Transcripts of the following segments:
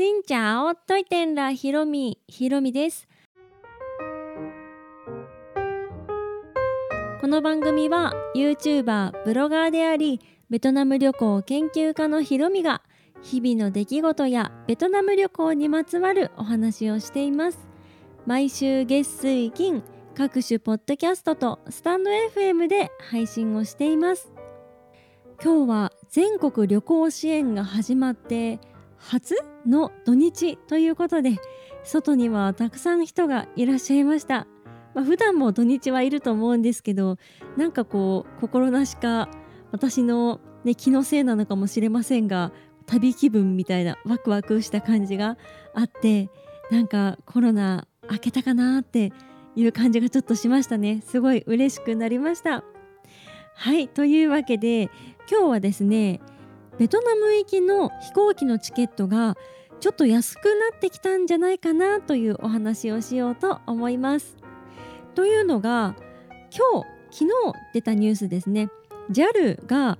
しんちゃおといてんらひろみひろみです。この番組は YouTuber ブロガーでありベトナム旅行研究家のひろみが日々の出来事やベトナム旅行にまつわるお話をしています。毎週月水金各種ポッドキャストとスタンド FM で配信をしています。今日は全国旅行支援が始まって初の土日ということで外にはたくさん人がいらっしゃいました、まあ、普段も土日はいると思うんですけどなんかこう心なしか私の、ね、気のせいなのかもしれませんが旅気分みたいなワクワクした感じがあってなんかコロナ明けたかなっていう感じがちょっとしましたね。すごい嬉しくなりました。はいというわけで今日はですねベトナム行きの飛行機のチケットがちょっと安くなってきたんじゃないかなというお話をしようと思いますというのが今日昨日出たニュースですね JAL が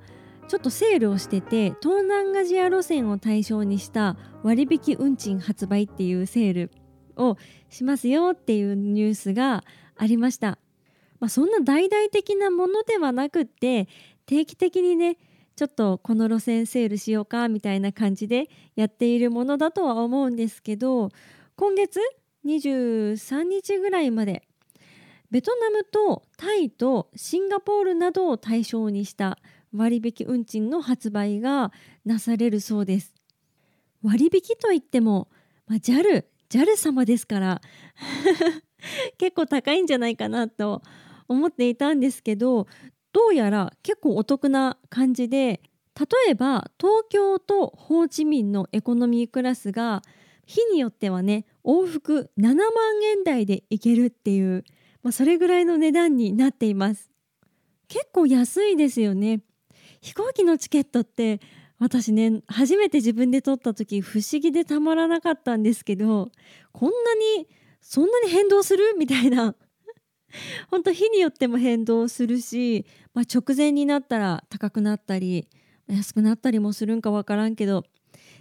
ちょっとセールをしてて東南アジア路線を対象にした割引運賃発売っていうセールをしますよっていうニュースがありました。まあ、そんな大々的なものではなくって定期的にねちょっとこの路線セールしようかみたいな感じでやっているものだとは思うんですけど今月23日ぐらいまでベトナムとタイとシンガポールなどを対象にした割引運賃の発売がなされるそうです。割引といっても、まあ、JAL JAL 様ですから 結構高いんじゃないかなと思っていたんですけどどうやら結構お得な感じで例えば東京とホーチミンのエコノミークラスが日によってはね往復7万円台で行けるっていう、まあ、それぐらいの値段になっています。結構安いですよね。飛行機のチケットって私ね初めて自分で取った時不思議でたまらなかったんですけどこんなにそんなに変動する？みたいな 本当日によっても変動するし、まあ、直前になったら高くなったり安くなったりもするんか分からんけど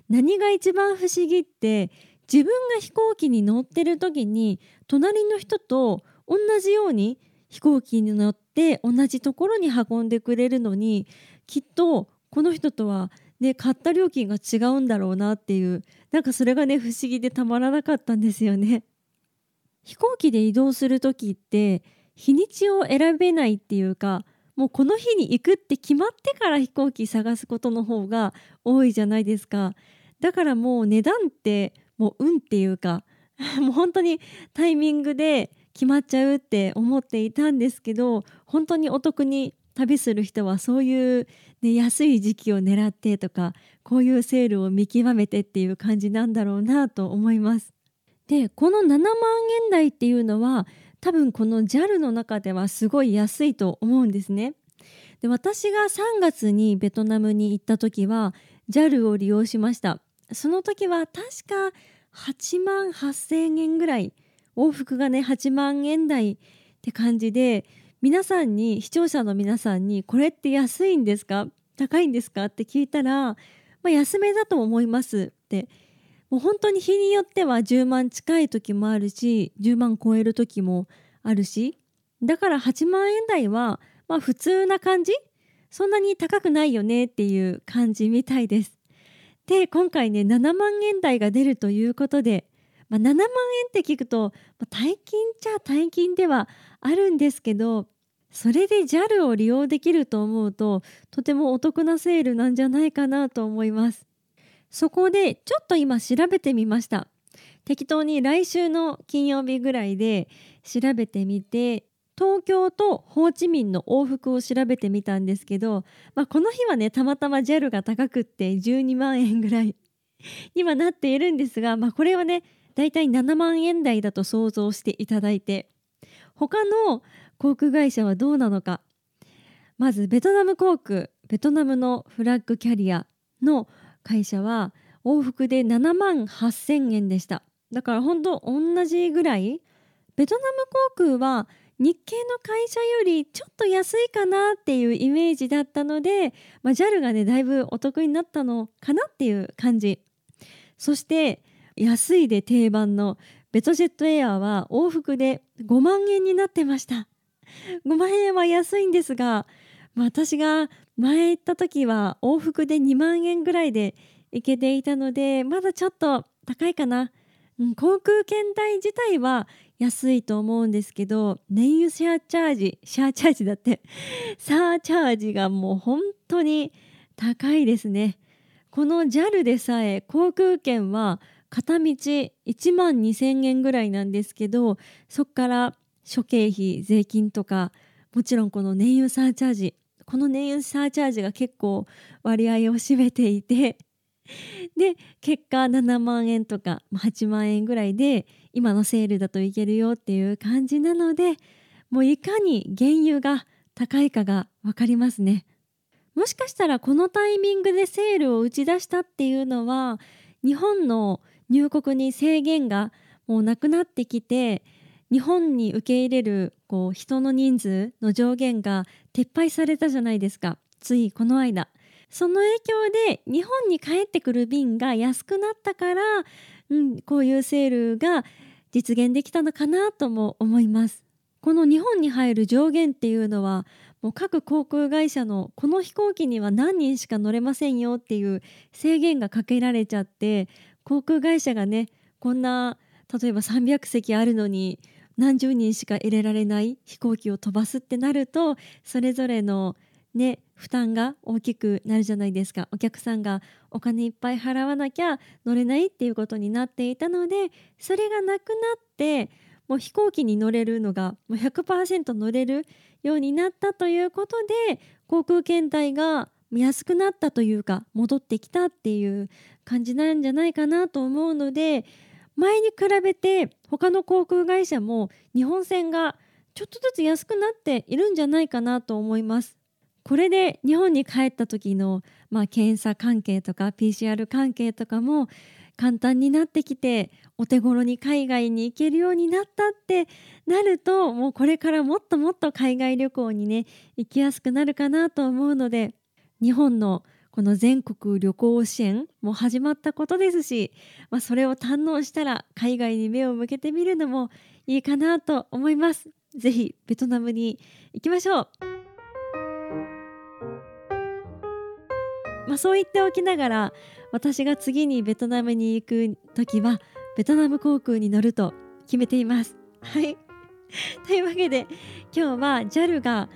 何が一番不思議って自分が飛行機に乗ってる時に隣の人と同じように飛行機に乗って同じところに運んでくれるのにきっとこの人とはね買った料金が違うんだろうなっていうなんかそれがね不思議でたまらなかったんですよね。飛行機で移動する時って日にちを選べないっていうかもうこの日に行くって決まってから飛行機探すことの方が多いじゃないですかだからもう値段ってもう運っていうか もう本当にタイミングで決まっちゃうって思っていたんですけど本当にお得に旅する人はそういう、ね、安い時期を狙ってとかこういうセールを見極めてっていう感じなんだろうなと思います。でこの7万円台っていうのは多分この JAL の中ではすごい安いと思うんですね。で私が3月にベトナムに行った時は JAL を利用しました。その時は確か8万8,000円ぐらい往復がね8万円台って感じで皆さんに視聴者の皆さんにこれって安いんですか？高いんですか？って聞いたら、まあ、安めだと思いますってもう本当に日によっては10万近い時もあるし10万超える時もあるしだから8万円台はまあ普通な感じ？そんなに高くないよねっていう感じみたいです。で今回ね7万円台が出るということで、まあ、7万円って聞くと、まあ、大金っちゃ大金ではあるんですけどそれで JAL を利用できると思うととてもお得なセールなんじゃないかなと思いますそこでちょっと今調べてみました。適当に来週の金曜日ぐらいで調べてみて東京とホーチミンの往復を調べてみたんですけど、まあ、この日はねたまたま JAL が高くって12万円ぐらい にはなっているんですが、まあ、これはねだいたい7万円台だと想像していただいて他の航空会社はどうなのか。まずベトナム航空ベトナムのフラッグキャリアの会社は往復で7万8千円でした。だから本当同じぐらいベトナム航空は日系の会社よりちょっと安いかなっていうイメージだったので、まあ、JAL がねだいぶお得になったのかなっていう感じ。そして安いで定番のベトジェットエアは往復で5万円になってました。5万円は安いんですが私が前行った時は往復で2万円ぐらいで行けていたのでまだちょっと高いかな、うん、航空券代自体は安いと思うんですけど燃油シャーチャージシャーチャージだって。サーチャージがもう本当に高いですね。この JAL でさえ航空券は片道1万2,000円ぐらいなんですけどそこから諸経費税金とかもちろんこの燃油サーチャージこの燃油サーチャージが結構割合を占めていて で結果7万円とか8万円ぐらいで今のセールだといけるよっていう感じなのでもういかに原油が高いかが分かりますね。もしかしたらこのタイミングでセールを打ち出したっていうのは日本の入国に制限がもうなくなってきて日本に受け入れるこう人の人数の上限が撤廃されたじゃないですか。ついこの間。その影響で日本に帰ってくる便が安くなったから、うん、こういうセールが実現できたのかなとも思います。この日本に入る上限っていうのはもう各航空会社のこの飛行機には何人しか乗れませんよっていう制限がかけられちゃって航空会社がねこんな例えば300席あるのに何十人しか入れられない飛行機を飛ばすってなるとそれぞれのね負担が大きくなるじゃないですか。お客さんがお金いっぱい払わなきゃ乗れないっていうことになっていたのでそれがなくなってもう飛行機に乗れるのがもう100%乗れるようになったということで航空券代が安くなったというか戻ってきたっていう感じなんじゃないかなと思うので前に比べて他の航空会社も日本船がちょっとずつ安くなっているんじゃないかなと思います。これで日本に帰った時の、まあ、検査関係とか PCR 関係とかも簡単になってきてお手頃に海外に行けるようになったってなるともうこれからもっともっと海外旅行にね行きやすくなるかなと思うので日本のこの全国旅行支援も始まったことですし、まあ、それを堪能したら海外に目を向けてみるのもいいかなと思います。ぜひベトナムに行きましょう。まあ、そう言っておきながら私が次にベトナムに行く時はベトナム航空に乗ると決めています。はいというわけで今日は JAL が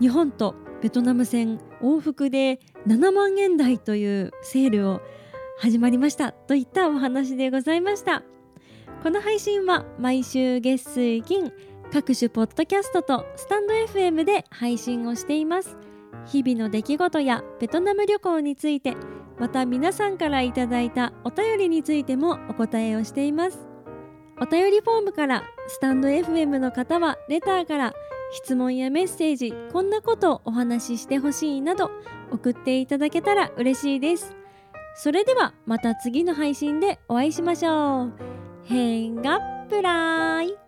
日本とベトナム線往復で7万円台というセールを始まりましたといったお話でございました。この配信は毎週月水金各種ポッドキャストとスタンド FM で配信をしています。日々の出来事やベトナム旅行についてまた皆さんからいただいたお便りについてもお答えをしています。お便りフォームからスタンド FM の方はレターから質問やメッセージこんなことをお話ししてほしいなど送っていただけたら嬉しいです。それではまた次の配信でお会いしましょう。変がプライ